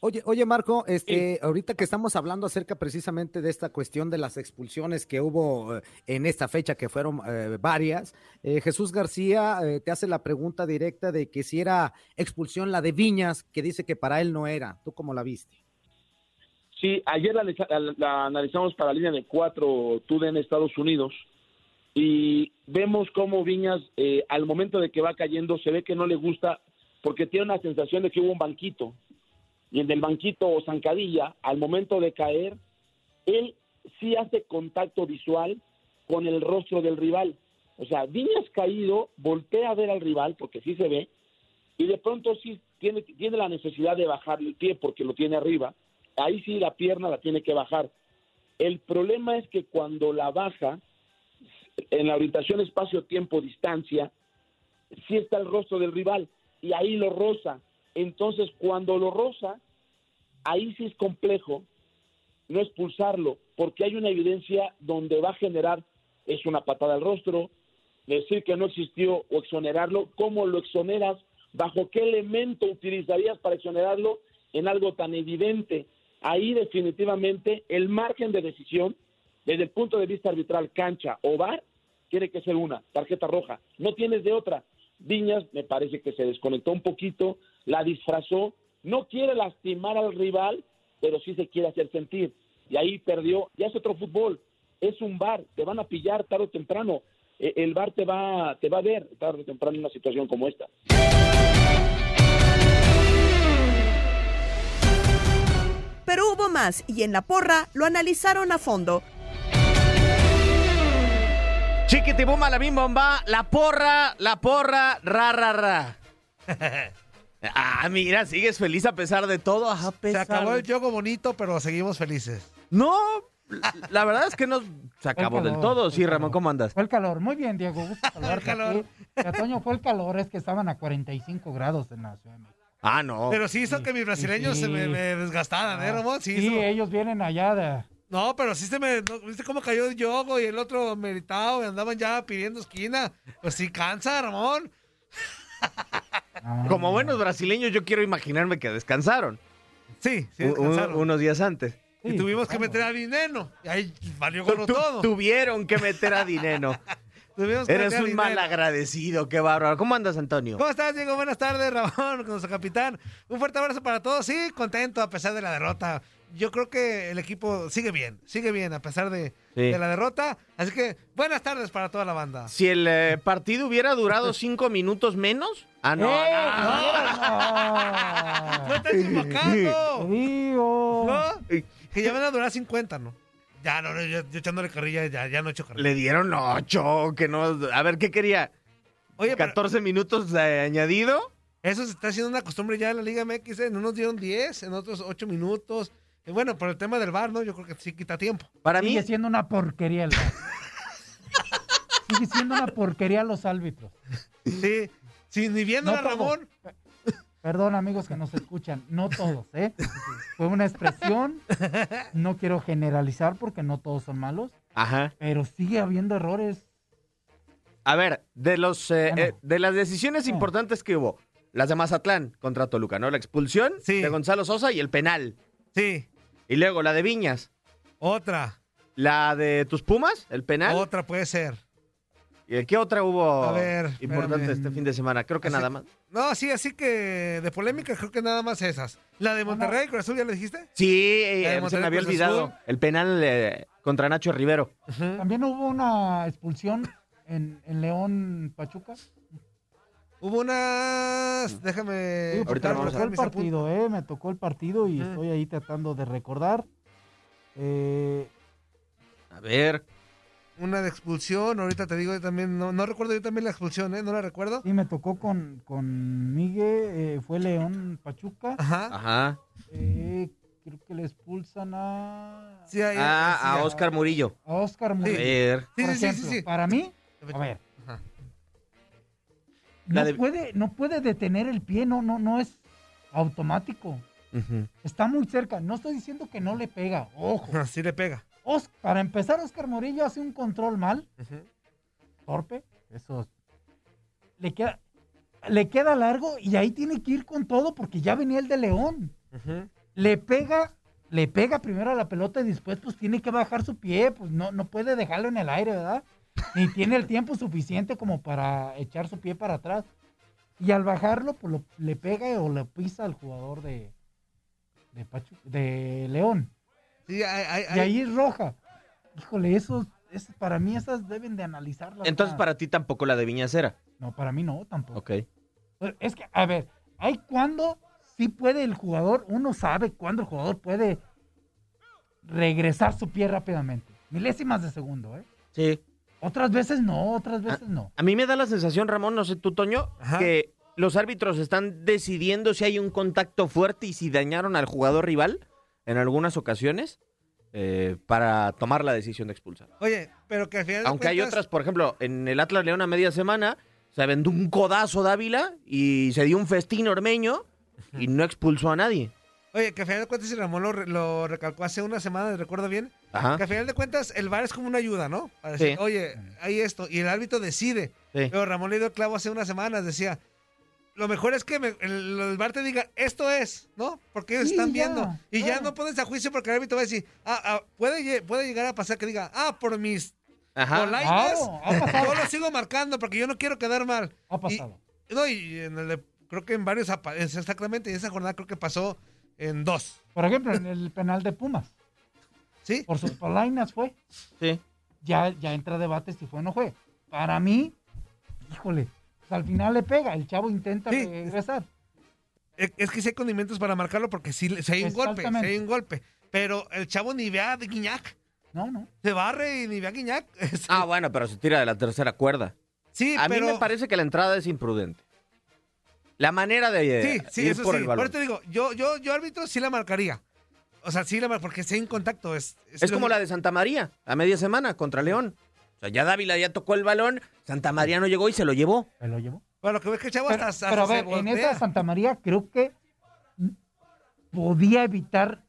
Oye, oye Marco, este, ahorita que estamos hablando acerca precisamente de esta cuestión de las expulsiones que hubo eh, en esta fecha, que fueron eh, varias, eh, Jesús García te hace la pregunta directa de que si era expulsión la de Viñas, que dice que para él no era. ¿Tú cómo la viste? Sí, ayer la, la- la analizamos para la línea de cuatro TUDN Estados Unidos y vemos cómo Viñas eh, al momento de que va cayendo se ve que no le gusta porque tiene una sensación de que hubo un banquito y en el banquito o zancadilla al momento de caer él sí hace contacto visual con el rostro del rival. O sea, Viñas caído voltea a ver al rival porque sí se ve y de pronto sí tiene, tiene la necesidad de bajar el pie porque lo tiene arriba. Ahí sí la pierna la tiene que bajar. El problema es que cuando la baja, en la orientación espacio-tiempo-distancia, sí está el rostro del rival y ahí lo roza. Entonces, cuando lo roza, ahí sí es complejo no expulsarlo, porque hay una evidencia donde va a generar, es una patada al rostro, decir que no existió o exonerarlo, ¿cómo lo exoneras? ¿Bajo qué elemento utilizarías para exonerarlo en algo tan evidente? Ahí definitivamente el margen de decisión, desde el punto de vista arbitral, cancha o bar, tiene que ser una, tarjeta roja. No tienes de otra. Viñas me parece que se desconectó un poquito, la disfrazó, no quiere lastimar al rival, pero sí se quiere hacer sentir. Y ahí perdió, ya es otro fútbol, es un bar, te van a pillar tarde o temprano. Eh, El bar te va, te va a ver tarde o temprano en una situación como esta. Pero hubo más y en la porra lo analizaron a fondo. Chiquitibuma, la bim bomba, la porra, la porra, ra, ra, ra. ah, mira, sigues feliz a pesar de todo. A Se acabó el juego bonito, pero seguimos felices. No, la verdad es que no se acabó del todo. Sí, Ramón, ¿cómo andas? Fue el calor. Muy bien, Diego. Gusto saludarte a ti. Que, Toño, fue el calor. Es que estaban a 45 grados en la Ciudad de México. Ah, no. Pero sí hizo que mis brasileños Sí. se me, me desgastaran, ¿eh, Ramón? Sí, Sí, hizo- ellos vienen allá de... No, pero sí se me... no, ¿Viste cómo cayó el yogo y el otro meritado y andaban ya pidiendo esquina? Pues sí cansa, Ramón. Como buenos brasileños, yo quiero imaginarme que descansaron. Sí, sí descansaron. unos días antes. y tuvimos que meter a Dineno. Y ahí valió Tu- todo. Tuvieron que meter a Dineno. Tuvimos que Eres meter a un mal agradecido, qué bárbaro. ¿Cómo andas, Antonio? ¿Cómo estás, Diego? Buenas tardes, Ramón, con nuestro capitán. Un fuerte abrazo para todos. Sí, contento a pesar de la derrota. Yo creo que el equipo sigue bien, sigue bien a pesar de, Sí. de la derrota. Así que buenas tardes para toda la banda. Si el eh, partido hubiera durado cinco minutos menos. Ah, no. ¡No estás enfocando! ¿No? Que ya van a durar 50, ¿no? Ya, no, no, yo, yo echándole carrilla, ya, ya no he hecho carrilla. Le dieron ocho, que no. A ver, ¿qué quería? Oye, pero- 14 minutos de añadido. Eso se está haciendo una costumbre ya en la Liga MX. ¿eh? En unos dieron 10, en otros 8 minutos. Y bueno, por el tema del bar, ¿no? Yo creo que sí quita tiempo. Para Sigue siendo una porquería el VAR. Sigue siendo una porquería los árbitros. Sí, sí, ni viendo No a todos. Ramón. Perdón, amigos que nos escuchan, no todos, ¿eh? Fue una expresión, no quiero generalizar porque no todos son malos, Ajá. pero sigue habiendo errores. A ver, de los eh, eh, de las decisiones importantes que hubo, las de Mazatlán contra Toluca, ¿no? La expulsión de Gonzalo Sosa y el penal. Sí. Y luego la de Viñas. Otra. La de tus Pumas, el penal. Otra puede ser. ¿Y qué otra hubo A ver, importante espérame. este fin de semana? Creo que Así- nada más. No, sí, así que de polémica creo que nada más esas. La de Monterrey, Cruz Azul, ¿ya le dijiste? Sí, eh, se me había olvidado. El penal eh, contra Nacho Rivero. También hubo una expulsión en, en León Pachuca? Hubo unas. Déjame. Sí, porque buscar- me tocó el mis apuntes. partido, eh, me tocó el partido y estoy ahí tratando de recordar. Eh, A ver. Una de expulsión. Ahorita te digo yo también. No, no recuerdo yo también la expulsión, ¿eh? No la recuerdo. sí, me tocó con, con Miguel, eh, fue León Pachuca. Ajá. Ajá. Eh, creo que le expulsan a... Sí, ahí- Ah, sí, a ya. Oscar Murillo. A Oscar A Murillo. ver. Sí, Por sí, sí, ejemplo, sí, sí. Para mí, a ver, Ajá. no, de- puede, no puede detener el pie, no, no, no es automático. Ujú. Está muy cerca. No estoy diciendo que no le pega, ojo. Sí le pega. Os- para empezar, Oscar Murillo hace un control mal, torpe, eso le queda, le queda largo y ahí tiene que ir con todo porque ya venía el de León. Le pega, le pega primero a la pelota y después pues tiene que bajar su pie, pues no, no puede dejarlo en el aire, ¿verdad? Ni tiene el tiempo suficiente como para echar su pie para atrás. Y al bajarlo, pues lo- le pega o le pisa al jugador de, de, Pachu- de León. Sí, hay- hay- Y ahí es roja. Híjole, eso, eso para mí esas deben de analizarlas. Entonces, para ti tampoco la de Viñacera. No, para mí no, tampoco. Ok. Es que, a ver, hay cuando sí puede el jugador, uno sabe cuándo el jugador puede regresar su pie rápidamente. Milésimas de segundo, ¿eh? Sí. Otras veces no, otras veces no. A mí me da la sensación, Ramón, no sé tú, Toño, Ajá. que los árbitros están decidiendo si hay un contacto fuerte y si dañaron al jugador rival en algunas ocasiones eh, para tomar la decisión de expulsar. Oye, pero que al final. Aunque hay cuentas- otras, por ejemplo, en el Atlas León a media semana se aventó un codazo Dávila y se dio un festín ormeño y no expulsó a nadie. Oye, que al final de cuentas, y Ramón lo, lo recalcó hace una semana, recuerdo bien. Ajá. Que al final de cuentas, el VAR es como una ayuda, ¿no? Para decir, Sí. oye, hay esto. Y el árbitro decide. Sí. Pero Ramón le dio el clavo hace unas semanas. Decía, lo mejor es que me- el, el te diga, esto es, ¿no? Porque ellos Sí, están ya, viendo. Y ya no pones a juicio porque el árbitro va a decir, ah, ah, puede, puede llegar a pasar que diga, ah, por mis polainas, pasado. yo lo sigo marcando porque yo no quiero quedar mal. Ha pasado. Y, no, y en el de- creo que en varios, exactamente, en esa jornada creo que pasó en dos. Por ejemplo, en el penal de Pumas. Sí. Por sus polainas fue. Sí. Ya, ya entra debate si fue o no fue. Para mí, híjole, al final le pega, el chavo intenta Sí. regresar. Es que sí hay condimentos para marcarlo porque sí, sí hay un golpe, sí Exactamente. hay un golpe. Pero el chavo ni ve a Guiñac. No, no. Se barre y ni ve a Guiñac. Ah, bueno, pero se tira de la tercera cuerda. Sí, a pero... mí me parece que la entrada es imprudente. La manera de Sí, sí, ir eso por sí. el Por balón. eso te digo, yo, yo, yo árbitro sí la marcaría. O sea, sí la mar- porque sí hay un contacto. Es, Es como la de Santa María, a media semana contra León. O sea, ya Dávila ya tocó el balón, Santa María no llegó y se lo llevó. Se lo llevó. Bueno, lo que ves que el chavo Pero, hasta, pero a hasta ver, se en esa Santa María creo que podía evitar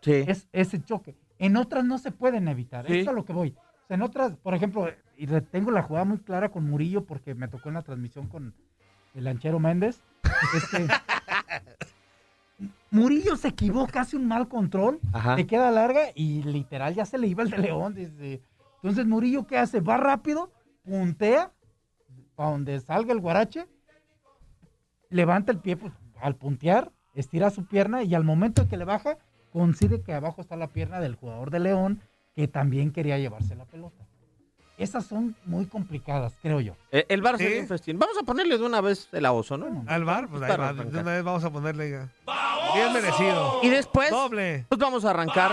Sí. es- ese choque. En otras no se pueden evitar. Sí. Eso es a lo que voy. O sea, en otras, por ejemplo, y tengo la jugada muy clara con Murillo porque me tocó en la transmisión con el lanchero Méndez. Este, Murillo se equivoca, hace un mal control, Ajá. le queda larga y literal ya se le iba el de León. Desde... Entonces Murillo, ¿qué hace? Va rápido, puntea para donde salga el guarache, levanta el pie pues, al puntear, estira su pierna y al momento que le baja, consigue que abajo está la pierna del jugador de León que también quería llevarse la pelota. Esas son muy complicadas, creo yo. Eh, el Bar Sí. festín. Vamos a ponerle de una vez el oso, ¿no? Al bar, pues ahí Para va, de una vez vamos a ponerle ya. Bien merecido. Y después, Doble. pues vamos a arrancar.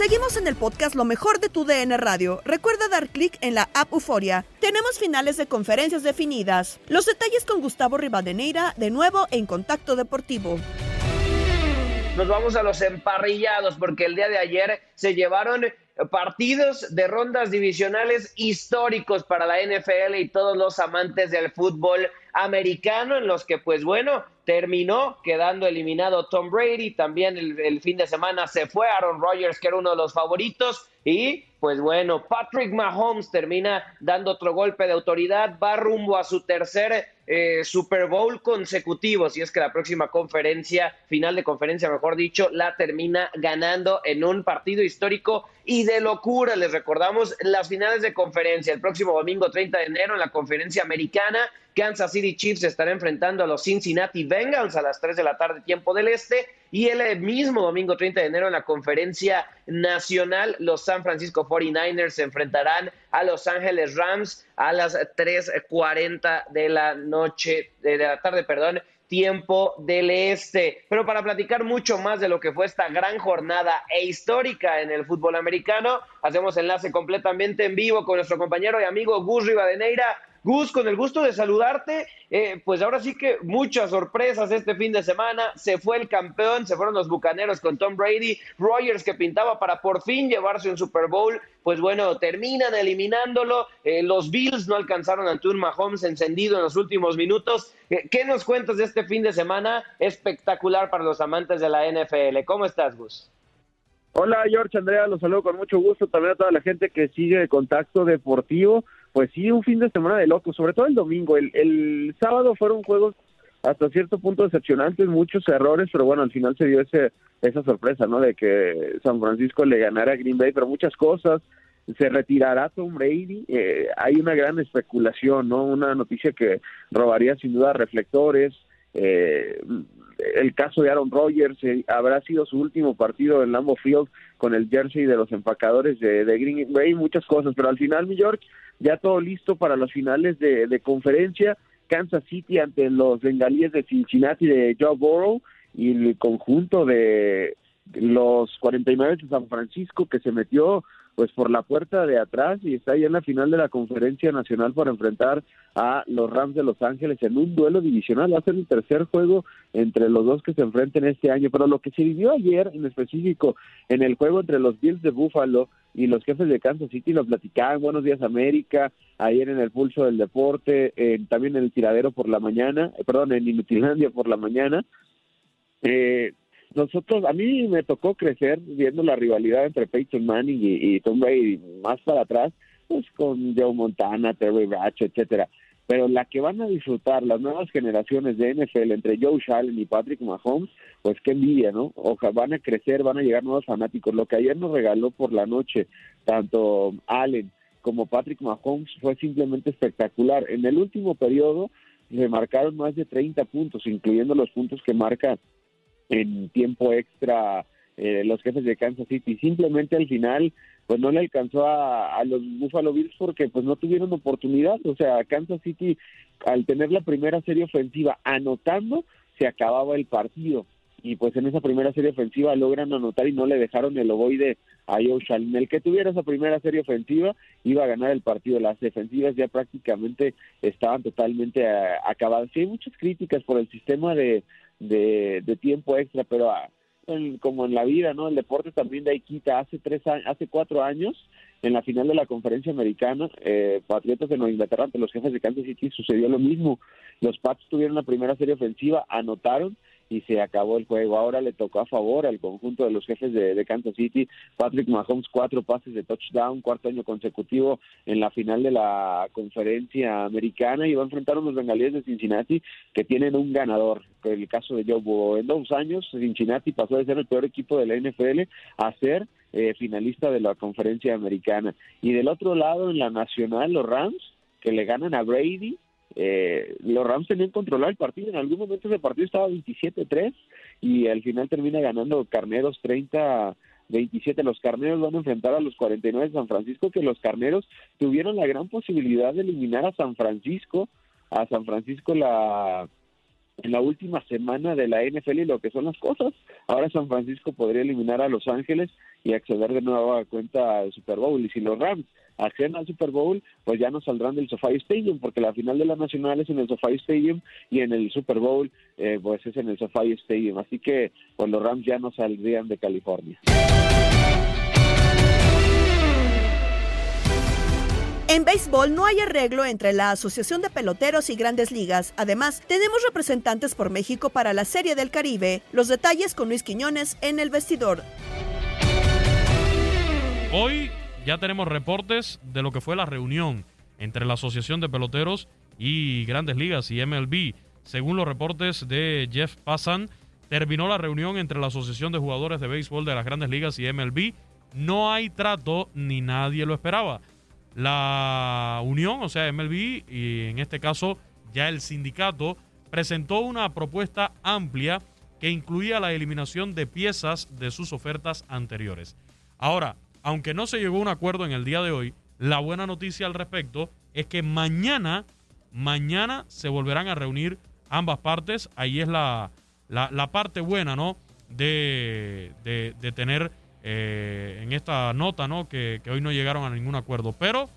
Seguimos en el podcast Lo mejor de tu DN Radio. Recuerda dar clic en la app Euforia. Tenemos finales de conferencias definidas. Los detalles con Gustavo Rivadeneira, de nuevo en Contacto Deportivo. Nos vamos a los emparrillados porque el día de ayer se llevaron partidos de rondas divisionales históricos para la NFL y todos los amantes del fútbol americano en los que pues bueno terminó quedando eliminado Tom Brady. También el, fin de semana se fue Aaron Rodgers que era uno de los favoritos. Y pues bueno, Patrick Mahomes termina dando otro golpe de autoridad, va rumbo a su tercer eh, Super Bowl consecutivo, si es que la próxima conferencia, final de conferencia mejor dicho, la termina ganando en un partido histórico y de locura. Les recordamos las finales de conferencia el próximo domingo 30 de enero en la conferencia americana. Kansas City Chiefs estará enfrentando a los Cincinnati Bengals a las 3 de la tarde tiempo del este y el mismo domingo 30 de enero en la conferencia nacional los San Francisco 49ers se enfrentarán a Los Ángeles Rams a las 3.40 de la noche, de la tarde, perdón, tiempo del este. Pero para platicar mucho más de lo que fue esta gran jornada e histórica en el fútbol americano, hacemos enlace completamente en vivo con nuestro compañero y amigo Gus Rivadeneira. Gus, con el gusto de saludarte, eh, pues ahora sí que muchas sorpresas este fin de semana. Se fue el campeón, se fueron los bucaneros con Tom Brady, Rogers que pintaba para por fin llevarse un Super Bowl. Pues bueno, terminan eliminándolo. Eh, los Bills no alcanzaron ante un Mahomes encendido en los últimos minutos. Eh, ¿Qué nos cuentas de este fin de semana espectacular para los amantes de la NFL? ¿Cómo estás, Gus? Hola, George Andrea, los saludo con mucho gusto. También a toda la gente que sigue contacto deportivo pues sí, un fin de semana de locos, sobre todo el domingo. El, el sábado fueron juegos hasta cierto punto decepcionantes, muchos errores, pero bueno, al final se dio ese, esa sorpresa, ¿no? De que San Francisco le ganara a Green Bay, pero muchas cosas. Se retirará Tom Brady. Eh, hay una gran especulación, ¿no? Una noticia que robaría sin duda reflectores. Eh, el caso de Aaron Rodgers eh, habrá sido su último partido en Lambeau Field con el jersey de los empacadores de, de Green Bay, muchas cosas, pero al final, mi George, ya todo listo para los finales de, de conferencia. Kansas City ante los bengalíes de Cincinnati de Joe Burrow y el conjunto de los 49 de San Francisco que se metió pues por la puerta de atrás y está ahí en la final de la conferencia nacional para enfrentar a los Rams de Los Ángeles en un duelo divisional. Va a ser el tercer juego entre los dos que se enfrenten este año. Pero lo que se vivió ayer en específico en el juego entre los Bills de Buffalo y los jefes de Kansas City lo platicaban. Buenos días América, ayer en el pulso del deporte, también en el tiradero por la mañana, eh, perdón, en Inutilandia por la mañana. Eh, nosotros, a mí me tocó crecer viendo la rivalidad entre Peyton Manning y, Tom Brady más para atrás, pues con Joe Montana, Terry Bradshaw, etcétera. Pero la que van a disfrutar las nuevas generaciones de NFL entre Joe Allen y Patrick Mahomes, pues qué envidia, ¿no? Ojalá van a crecer, van a llegar nuevos fanáticos. Lo que ayer nos regaló por la noche, tanto Allen como Patrick Mahomes, fue simplemente espectacular. En el último periodo se marcaron más de 30 puntos, incluyendo los puntos que marca en tiempo extra eh, los jefes de Kansas City. Simplemente al final, pues no le alcanzó a, a, los Buffalo Bills porque pues no tuvieron oportunidad. O sea, Kansas City, al tener la primera serie ofensiva anotando, se acababa el partido. Y pues en esa primera serie ofensiva logran anotar y no le dejaron el ovoide a Joe Shalin. El que tuviera esa primera serie ofensiva iba a ganar el partido. Las defensivas ya prácticamente estaban totalmente eh, acabadas. Sí, hay muchas críticas por el sistema de, de, de tiempo extra, pero ah, en, como en la vida, ¿no? El deporte también de ahí quita. Hace tres hace cuatro años, en la final de la conferencia americana, eh, Patriotas de Nueva Inglaterra ante los jefes de Kansas City sucedió lo mismo. Los Pats tuvieron la primera serie ofensiva, anotaron y se acabó el juego. Ahora le tocó a favor al conjunto de los jefes de, de, Kansas City. Patrick Mahomes, cuatro pases de touchdown, cuarto año consecutivo en la final de la conferencia americana y va a enfrentar a unos bengalíes de Cincinnati que tienen un ganador. El caso de Joe Burrow. En dos años, Cincinnati pasó de ser el peor equipo de la NFL a ser eh, finalista de la conferencia americana. Y del otro lado, en la nacional, los Rams, que le ganan a Brady, eh, los Rams tenían controlado el partido. En algún momento ese partido estaba 27-3 y al final termina ganando Carneros 30. 27 los carneros van a enfrentar a los 49 de San Francisco que los carneros tuvieron la gran posibilidad de eliminar a San Francisco a San Francisco la en la última semana de la NFL y lo que son las cosas. Ahora San Francisco podría eliminar a Los Ángeles y acceder de nuevo a cuenta al Super Bowl. Y si los Rams acceden al Super Bowl, pues ya no saldrán del SoFi Stadium, porque la final de la Nacional es en el SoFi Stadium y en el Super Bowl eh, pues es en el SoFi Stadium. Así que pues los Rams ya no saldrían de California. En béisbol no hay arreglo entre la Asociación de Peloteros y Grandes Ligas. Además, tenemos representantes por México para la Serie del Caribe. Los detalles con Luis Quiñones en el vestidor. Hoy ya tenemos reportes de lo que fue la reunión entre la Asociación de Peloteros y Grandes Ligas y MLB. Según los reportes de Jeff Passan, terminó la reunión entre la Asociación de Jugadores de Béisbol de las Grandes Ligas y MLB. No hay trato ni nadie lo esperaba. La unión, o sea, MLB, y en este caso ya el sindicato, presentó una propuesta amplia que incluía la eliminación de piezas de sus ofertas anteriores. Ahora, aunque no se llegó a un acuerdo en el día de hoy, la buena noticia al respecto es que mañana, mañana se volverán a reunir ambas partes. Ahí es la, la, parte buena, ¿no? De, de tener eh, en esta nota, ¿no? Que, hoy no llegaron a ningún acuerdo. Pero,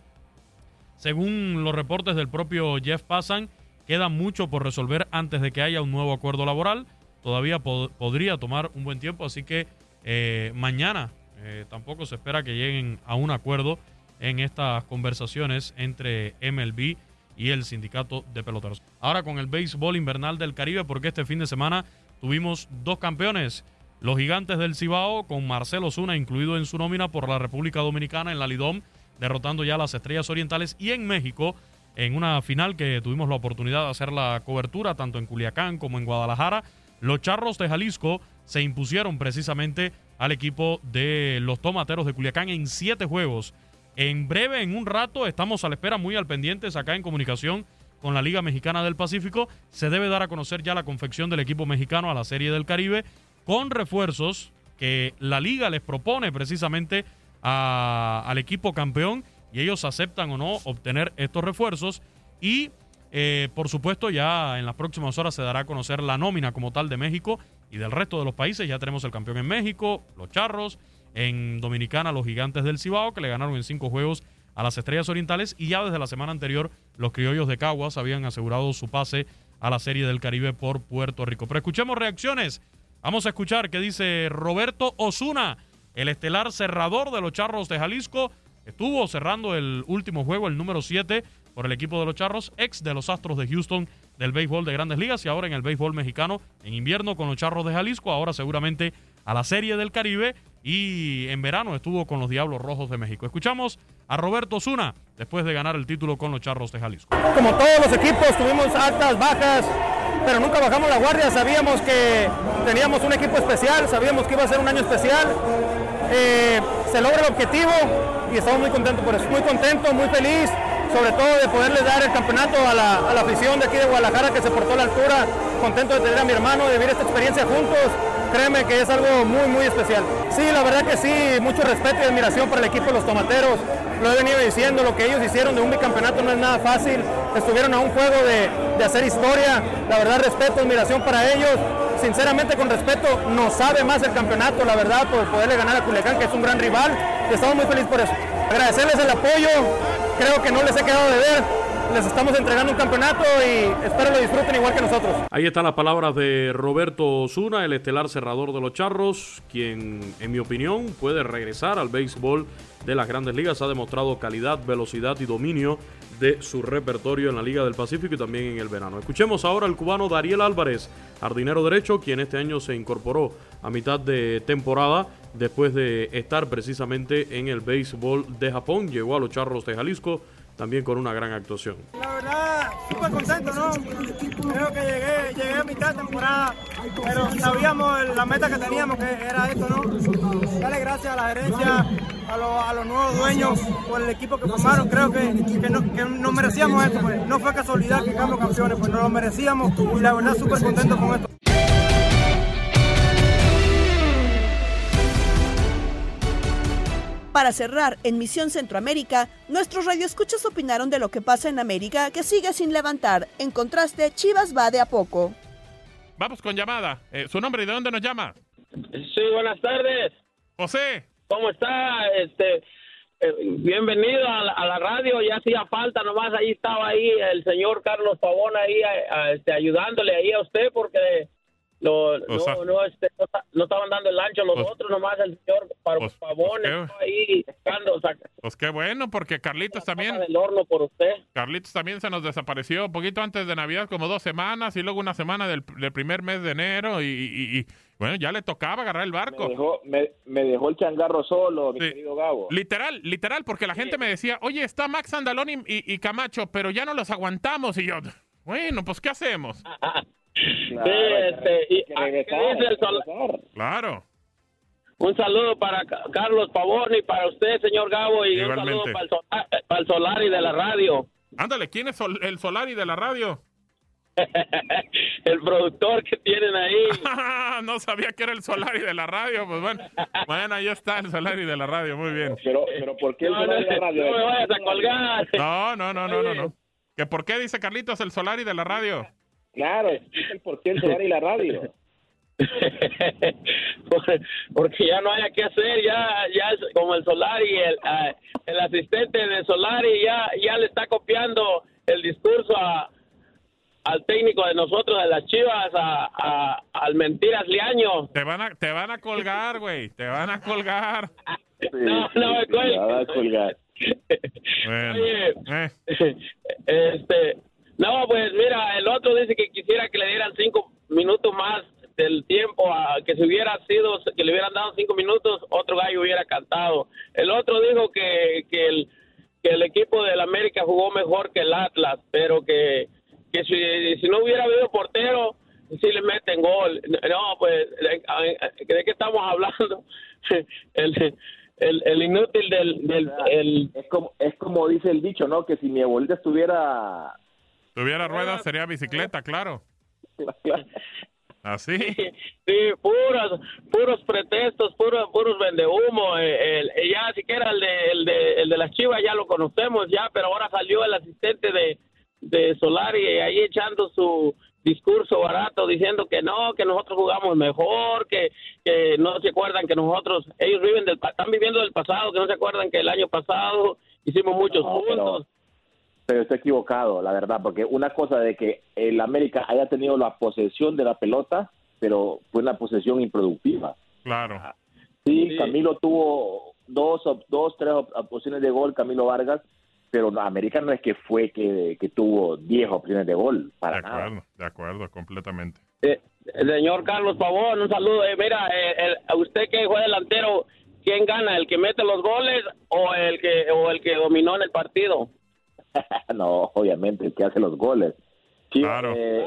según los reportes del propio Jeff Passan, queda mucho por resolver antes de que haya un nuevo acuerdo laboral. Todavía podría tomar un buen tiempo, así que eh, mañana eh, tampoco se espera que lleguen a un acuerdo en estas conversaciones entre MLB y el sindicato de peloteros. Ahora con el béisbol invernal del Caribe, porque este fin de semana tuvimos dos campeones. Los gigantes del Cibao, con Marcelo Zuna incluido en su nómina por la República Dominicana en la Lidom, derrotando ya las Estrellas Orientales y en México, en una final que tuvimos la oportunidad de hacer la cobertura tanto en Culiacán como en Guadalajara, los Charros de Jalisco se impusieron precisamente al equipo de los Tomateros de Culiacán en siete juegos. En breve, en un rato, estamos a la espera, muy al pendientes acá en comunicación con la Liga Mexicana del Pacífico. Se debe dar a conocer ya la confección del equipo mexicano a la Serie del Caribe con refuerzos que la liga les propone precisamente al equipo campeón y ellos aceptan o no obtener estos refuerzos y eh, por supuesto ya en las próximas horas se dará a conocer la nómina como tal de México y del resto de los países. Ya tenemos el campeón en México, los Charros, en Dominicana los Gigantes del Cibao que le ganaron en cinco juegos a las Estrellas Orientales y ya desde la semana anterior los Criollos de Caguas habían asegurado su pase a la Serie del Caribe por Puerto Rico. Pero escuchemos reacciones Vamos a escuchar qué dice Roberto Osuna, el estelar cerrador de los Charros de Jalisco. Estuvo cerrando el último juego, el número 7, por el equipo de los Charros, ex de los Astros de Houston del béisbol de grandes ligas y ahora en el béisbol mexicano en invierno con los Charros de Jalisco, ahora seguramente a la Serie del Caribe y en verano estuvo con los Diablos Rojos de México. Escuchamos a Roberto Osuna después de ganar el título con los Charros de Jalisco. Como todos los equipos tuvimos altas, bajas, pero nunca bajamos la guardia, sabíamos que teníamos un equipo especial, sabíamos que iba a ser un año especial. Eh, se logra el objetivo y estamos muy contentos por eso, muy contento, muy feliz, sobre todo de poderles dar el campeonato a la, a la afición de aquí de Guadalajara que se portó a la altura, contento de tener a mi hermano, de vivir esta experiencia juntos, créeme que es algo muy, muy especial. Sí, la verdad que sí, mucho respeto y admiración para el equipo de los Tomateros, lo he venido diciendo, lo que ellos hicieron de un bicampeonato no es nada fácil, estuvieron a un juego de, de hacer historia, la verdad respeto, admiración para ellos, sinceramente con respeto nos sabe más el campeonato, la verdad, por poderle ganar a Culiacán, que es un gran rival, y estamos muy felices por eso. Agradecerles el apoyo, creo que no les he quedado de ver, les estamos entregando un campeonato y espero lo disfruten igual que nosotros. Ahí están las palabras de Roberto Osuna, el estelar cerrador de los Charros, quien en mi opinión puede regresar al béisbol de las grandes ligas. Ha demostrado calidad, velocidad y dominio de su repertorio en la Liga del Pacífico y también en el verano. Escuchemos ahora al cubano Dariel Álvarez, jardinero derecho, quien este año se incorporó a mitad de temporada después de estar precisamente en el béisbol de Japón. Llegó a los Charros de Jalisco también con una gran actuación. La verdad, súper contento, ¿no? Creo que llegué, llegué a mitad de temporada, pero sabíamos la meta que teníamos, que era esto, ¿no? Dale gracias a la gerencia, a, a los nuevos dueños, por el equipo que formaron. Creo que, que, no, que nos merecíamos esto, pues. No fue casualidad que quedamos campeones, pues nos lo merecíamos y la verdad, súper contento con esto. Para cerrar, en Misión Centroamérica, nuestros radioescuchas opinaron de lo que pasa en América que sigue sin levantar. En contraste, Chivas va de a poco. vamos con llamada. Eh, ¿Su nombre y de dónde nos llama? Sí, buenas tardes. José. ¿Cómo está? Este, eh, bienvenido a la, a la radio. Ya hacía falta, nomás ahí estaba ahí el señor Carlos Pavón ahí a- a, este, ayudándole ahí a usted porque lo, no, sea- no, este, no, ta- no estaban dando el ancho los Pues- otros, nomás el señor Pa- Pavón ¿qué? estaba ahí sacando, sac- Pues qué bueno, porque Carlitos también. del horno por usted. Carlitos también se nos desapareció un poquito antes de Navidad, como dos semanas, y luego una semana del, del primer mes de enero, y, y- y, bueno, ya le tocaba agarrar el barco. Me dejó, me, me dejó el changarro solo, mi querido Gabo. Literal, literal, porque la gente me decía, oye, está Max Andalón y, y- y Camacho, pero ya no los aguantamos. Y yo, bueno, pues ¿qué hacemos? Sí, este, y, ¿qué dice el Claro. Un saludo para Ca- Carlos Pavón y para usted, señor Gabo, y Igualmente. un saludo para el, Solar, para el Solari de la radio. Ándale, ¿quién es Sol- el Solari de la radio? el productor que tienen ahí. no sabía que era el Solari de la radio, pues bueno. Bueno, ahí está el Solari de la radio, muy bien. Pero, pero ¿por qué el No, Solari de la radio? no me vayas a colgar. No, no, no, no, no, no. ¿Que por qué dice Carlitos el Solari de la radio? Claro, explica el por qué el Solari y la radio. Por- porque ya no haya que hacer, ya ya es como el Solari, el, ah, el asistente de Solari ya ya le está copiando el discurso a, al técnico de nosotros de las Chivas, a, a- al Mentiras Liaño. Te van a, te van a colgar, güey, te van a colgar. No, no me cuelgues. va a colgar. Bueno, Oye, eh, este, no, pues mira, el otro dice que quisiera que le dieran cinco minutos más del tiempo, a, que si hubiera sido, que le hubieran dado cinco minutos, otro gallo hubiera cantado. El otro dijo que, que el que el equipo del América jugó mejor que el Atlas, pero que, que si, si no hubiera habido portero, sí le meten gol. No, pues, ¿de qué estamos hablando? El, el, el inútil del... del el, Es como, es como dice el dicho, ¿no? Que si mi abuelita estuviera... tuviera ruedas sería bicicleta, claro. Así. Sí, puros, puros pretextos, puros, puros vendehumo. eh, el- eh, ya siquiera el de, el, de, el de las chivas ya lo conocemos ya, pero ahora salió el asistente de, de Solari eh, ahí echando su discurso barato diciendo que no, que nosotros jugamos mejor, que, que no se acuerdan que nosotros, ellos viven del, pa- están viviendo del pasado, que no se acuerdan que el año pasado hicimos muchos No, puntos. Pero está equivocado, la verdad, porque una cosa de que el América haya tenido la posesión de la pelota, pero fue una posesión improductiva. Claro. Sí, Camilo tuvo dos, dos, tres op- opciones de gol, Camilo Vargas, pero América no es que fue que, que tuvo 10 opciones de gol, para De nada. acuerdo, de acuerdo, completamente. Eh, señor Carlos Pavón, un saludo. Eh, mira, eh, el- usted que juega delantero, ¿quién gana? ¿El que mete los goles o el que o el que dominó en el partido? no, obviamente, el que hace los goles. Sí, eh, Claro. eh,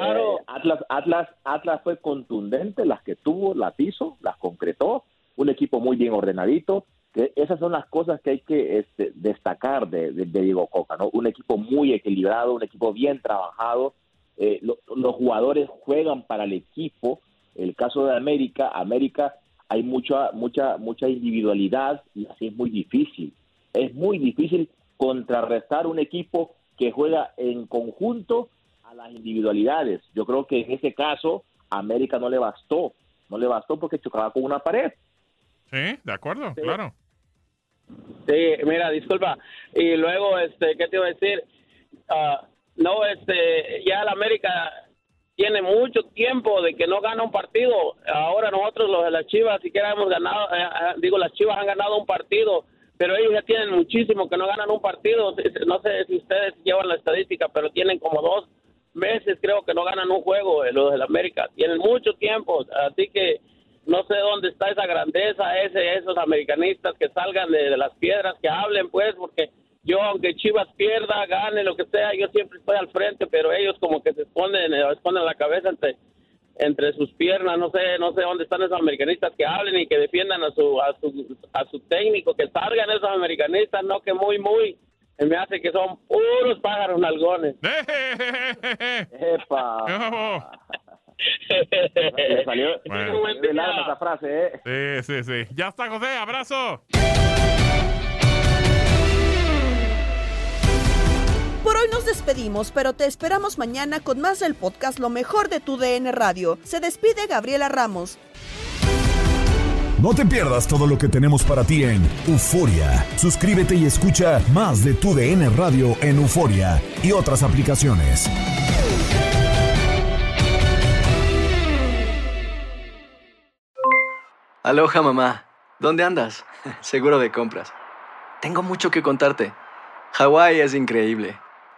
Atlas, Atlas, Atlas fue contundente, las que tuvo, las hizo, las concretó, un equipo muy bien ordenadito. Que esas son las cosas que hay que este, destacar de, de- de Diego Coca, ¿no? Un equipo muy equilibrado, un equipo bien trabajado. eh, lo- los jugadores juegan para el equipo. El caso de América, América hay mucha, mucha, mucha individualidad y así es muy difícil. Es muy difícil contrarrestar un equipo que juega en conjunto a las individualidades. Yo creo que en ese caso América no le bastó, no le bastó porque chocaba con una pared. Sí, de acuerdo, claro. Sí, mira, disculpa. Y luego, este, ¿qué te iba a decir? Ah, no, este, ya el América tiene mucho tiempo de que no gana un partido. Ahora nosotros los de las Chivas siquiera hemos ganado, eh, digo, las Chivas han ganado un partido, pero ellos ya tienen muchísimo que no ganan un partido. No sé si ustedes llevan la estadística, pero tienen como dos meses creo que no ganan un juego eh, los del América. Tienen mucho tiempo, así que no sé dónde está esa grandeza, ese, esos americanistas que salgan de, las piedras, que hablen pues, porque yo aunque Chivas pierda, gane, lo que sea, yo siempre estoy al frente, pero ellos como que se esconden, eh, esconden la cabeza entre entre sus piernas, no sé, no sé dónde están esos americanistas que hablen y que defiendan a su a su, a su técnico, que salgan esos americanistas, no que muy muy me hace que son puros pájaros nalgones. ¡Epa! Le salió, Bueno. salió del alma esa frase, ¿eh? Sí, sí, sí. Ya está, José, abrazo. Por hoy nos despedimos, pero te esperamos mañana con más del podcast Lo mejor de tu DN Radio. Se despide Gabriela Ramos. No te pierdas todo lo que tenemos para ti en Euforia. Suscríbete y escucha más de tu DN Radio en Euforia y otras aplicaciones. Aloha mamá, ¿dónde andas? Seguro de compras. Tengo mucho que contarte. Hawái es increíble.